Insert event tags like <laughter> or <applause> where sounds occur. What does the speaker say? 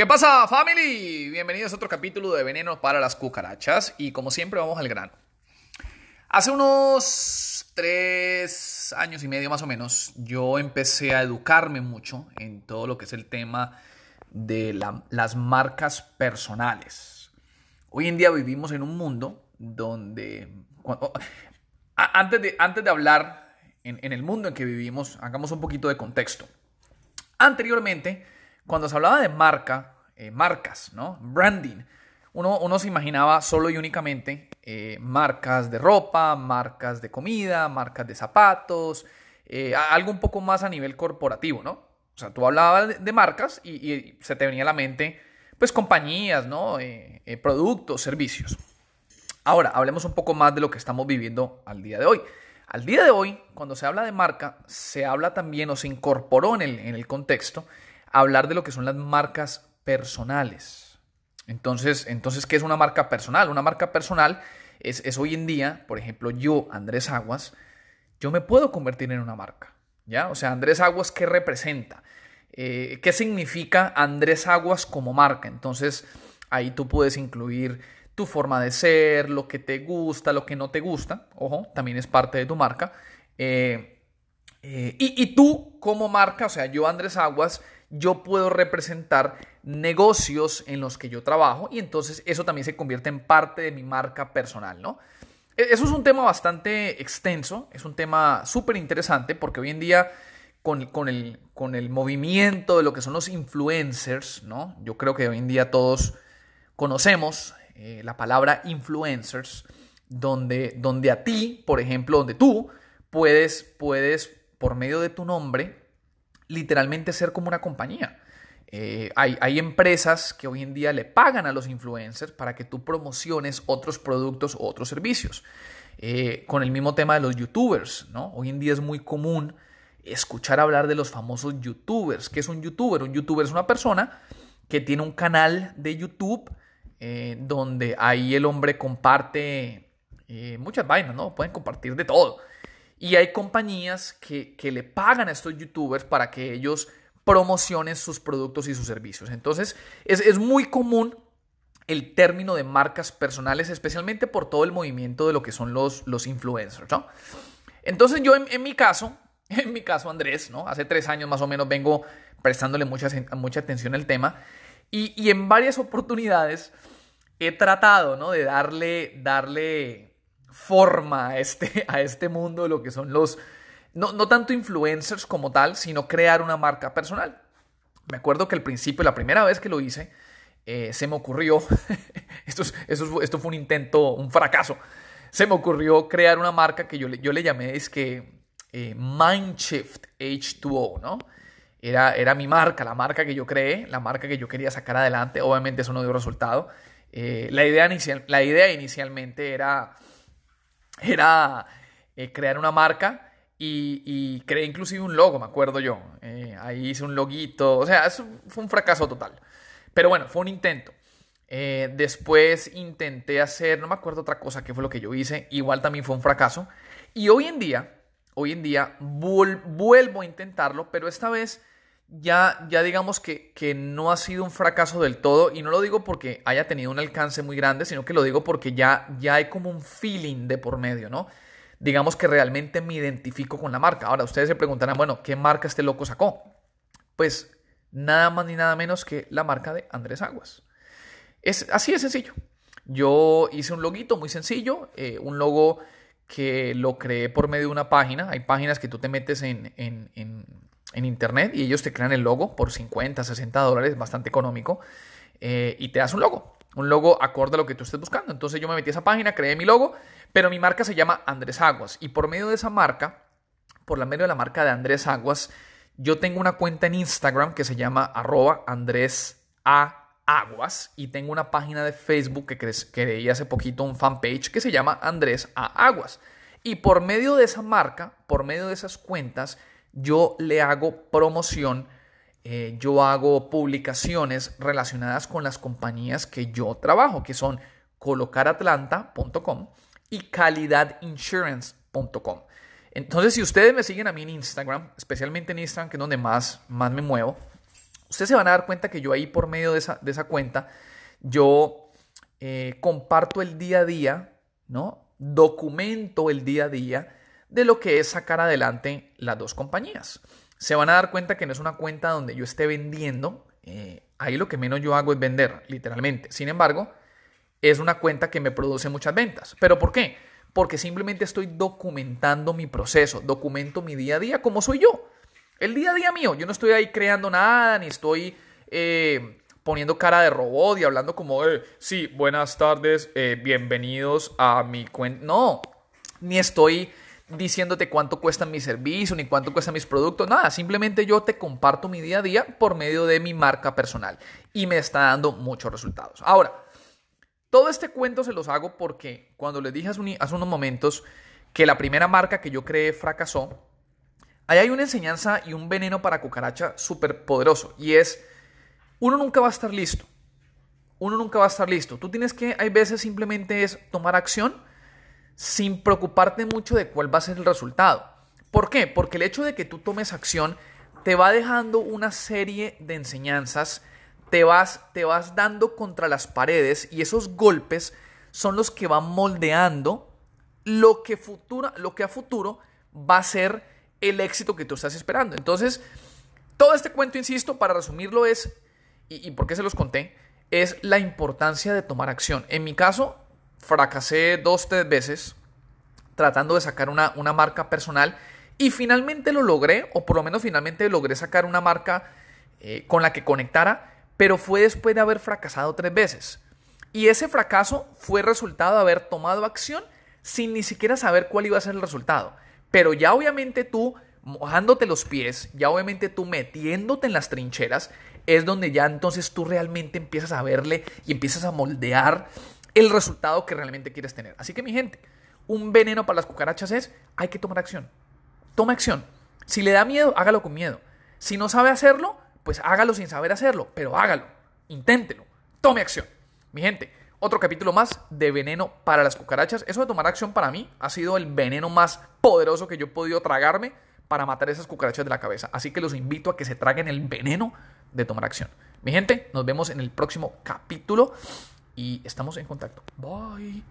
¿Qué pasa, family? Bienvenidos a otro capítulo de Veneno para las Cucarachas. Y como siempre, vamos al grano. Hace unos tres años y medio más o menos, yo empecé a educarme mucho en todo lo que es el tema de las marcas personales. Hoy en día vivimos en un mundo donde... antes, de, antes de hablar en, en el mundo en que vivimos, hagamos un poquito de contexto. Anteriormente, cuando se hablaba de marca, eh, marcas, ¿no? Branding, uno, se imaginaba solo y únicamente eh, marcas de ropa, marcas de comida, marcas de zapatos, eh, algo un poco más a nivel corporativo, ¿no? O sea, tú hablabas de, marcas y, se te venía a la mente, pues, compañías, ¿no? productos, servicios. Ahora, hablemos un poco más de lo que estamos viviendo al día de hoy. Al día de hoy, cuando se habla de marca, se habla también o se incorporó en el, en el contexto hablar de lo que son las marcas personales. Entonces, entonces ¿qué es una marca personal? Una marca personal es, hoy en día, por ejemplo, yo, Andrés Aguas, yo me puedo convertir en una marca. ¿Ya? O sea, Andrés Aguas, ¿qué representa? Eh, ¿Qué significa Andrés Aguas como marca? Entonces, ahí tú puedes incluir tu forma de ser, lo que te gusta, lo que no te gusta. Ojo, también es parte de tu marca. Eh, eh, y, y, tú como marca, o sea, yo Andrés Aguas, yo puedo representar negocios en los que yo trabajo y entonces eso también se convierte en parte de mi marca personal, ¿no? E-, eso es un tema bastante extenso, es un tema súper interesante porque hoy en día con, el, con el movimiento de lo que son los influencers, ¿no? Yo creo que hoy en día todos conocemos eh, la palabra influencers, donde, donde a ti, por ejemplo, donde tú puedes, puedes, por medio de tu nombre, literalmente ser como una compañía. Eh, hay, empresas que hoy en día le pagan a los influencers para que tú promociones otros productos o otros servicios. Eh, con el mismo tema de los youtubers, ¿no? Hoy en día es muy común escuchar hablar de los famosos youtubers. ¿Qué es un youtuber? Un youtuber es una persona que tiene un canal de YouTube eh, donde ahí el hombre comparte muchas vainas, ¿no? Pueden compartir de todo. Y hay compañías que, le pagan a estos youtubers para que ellos promocionen sus productos y sus servicios. Entonces, es, muy común el término de marcas personales, especialmente por todo el movimiento de lo que son los, los influencers, ¿no? Entonces, yo en, mi caso, <laughs> en mi caso, Andrés, ¿no? Hace tres años más o menos vengo prestándole mucha, mucha atención al tema y, y en varias oportunidades he tratado, ¿no? De darle, darle forma a este, a este mundo lo que son los, no, tanto influencers como tal, sino crear una marca personal. Me acuerdo que al principio, la primera vez que lo hice, eh, se me ocurrió, <laughs> esto, esto, fue un intento, un fracaso, se me ocurrió crear una marca que yo, yo le llamé, es que eh, Mindshift H2O, ¿no? Era, era mi marca, la marca que yo creé, la marca que yo quería sacar adelante. Obviamente eso no dio resultado. Eh, la, idea inicial, la idea inicialmente era era eh, crear una marca y, creé inclusive un logo, me acuerdo yo. Eh, ahí hice un loguito, o sea, eso fue un fracaso total. Pero bueno, fue un intento. Eh, después intenté hacer, no me acuerdo otra cosa que fue lo que yo hice, igual también fue un fracaso. Y hoy en día, hoy en día vuelvo a intentarlo, pero esta vez ya, ya digamos que, que, no ha sido un fracaso del todo, y no lo digo porque haya tenido un alcance muy grande, sino que lo digo porque ya, ya hay como un feeling de por medio, ¿no? Digamos que realmente me identifico con la marca. Ahora, ustedes se preguntarán, bueno, ¿qué marca este loco sacó? Pues nada más ni nada menos que la marca de Andrés Aguas. Es así de sencillo. Yo hice un loguito muy sencillo, eh, un logo que lo creé por medio de una página. Hay páginas que tú te metes en, en en internet y ellos te crean el logo por 50, 60 dólares, bastante económico, eh, y te das un logo, un logo acorde a lo que tú estés buscando. Entonces yo me metí a esa página, creé mi logo, pero mi marca se llama Andrés Aguas y por medio de esa marca, por la medio de la marca de Andrés Aguas, yo tengo una cuenta en Instagram que se llama arroba Andrés. Aguas y tengo una página de Facebook que creé hace poquito un fanpage que se llama Andrés A. Aguas. Y por medio de esa marca, por medio de esas cuentas, yo le hago promoción, eh, yo hago publicaciones relacionadas con las compañías que yo trabajo, que son colocaratlanta.com y calidadinsurance.com. Entonces, si ustedes me siguen a mí en Instagram, especialmente en Instagram, que es donde más, más me muevo, ustedes se van a dar cuenta que yo ahí por medio de esa, de esa cuenta, yo eh, comparto el día a día, ¿no? Documento el día a día de lo que es sacar adelante las dos compañías. Se van a dar cuenta que no es una cuenta donde yo esté vendiendo. Eh, ahí lo que menos yo hago es vender, literalmente. Sin embargo, es una cuenta que me produce muchas ventas. ¿Pero por qué? Porque simplemente estoy documentando mi proceso, documento mi día a día como soy yo. El día a día mío, yo no estoy ahí creando nada, ni estoy eh, poniendo cara de robot y hablando como, eh, sí, buenas tardes, bienvenidos a mi cuenta. No, ni estoy diciéndote cuánto cuesta mi servicio ni cuánto cuestan mis productos, nada, simplemente yo te comparto mi día a día por medio de mi marca personal y me está dando muchos resultados. Ahora, todo este cuento se los hago porque cuando les dije hace, unos momentos que la primera marca que yo creé fracasó, ahí hay una enseñanza y un veneno para cucaracha súper poderoso y es, uno nunca va a estar listo, uno nunca va a estar listo, tú tienes que, hay veces simplemente es tomar acción, sin preocuparte mucho de cuál va a ser el resultado. ¿Por qué? Porque el hecho de que tú tomes acción te va dejando una serie de enseñanzas, te vas, te vas dando contra las paredes y esos golpes son los que van moldeando lo que, lo que a futuro va a ser el éxito que tú estás esperando. Entonces, todo este cuento, insisto, para resumirlo es, y, y por qué se los conté, es la importancia de tomar acción. En mi caso, fracasé dos, tres veces tratando de sacar una, una marca personal y finalmente lo logré, o por lo menos finalmente logré sacar una marca eh, con la que conectara, pero fue después de haber fracasado tres veces. Y ese fracaso fue resultado de haber tomado acción sin ni siquiera saber cuál iba a ser el resultado. Pero ya obviamente tú mojándote los pies, ya obviamente tú metiéndote en las trincheras, es donde ya entonces tú realmente empiezas a verle y empiezas a moldear el resultado que realmente quieres tener. Así que mi gente, un veneno para las cucarachas es, hay que tomar acción. Toma acción. Si le da miedo, hágalo con miedo. Si no sabe hacerlo, pues hágalo sin saber hacerlo, pero hágalo. Inténtelo. Tome acción. Mi gente, otro capítulo más de veneno para las cucarachas. Eso de tomar acción para mí ha sido el veneno más poderoso que yo he podido tragarme para matar esas cucarachas de la cabeza. Así que los invito a que se traguen el veneno de tomar acción. Mi gente, nos vemos en el próximo capítulo y estamos en contacto. Bye.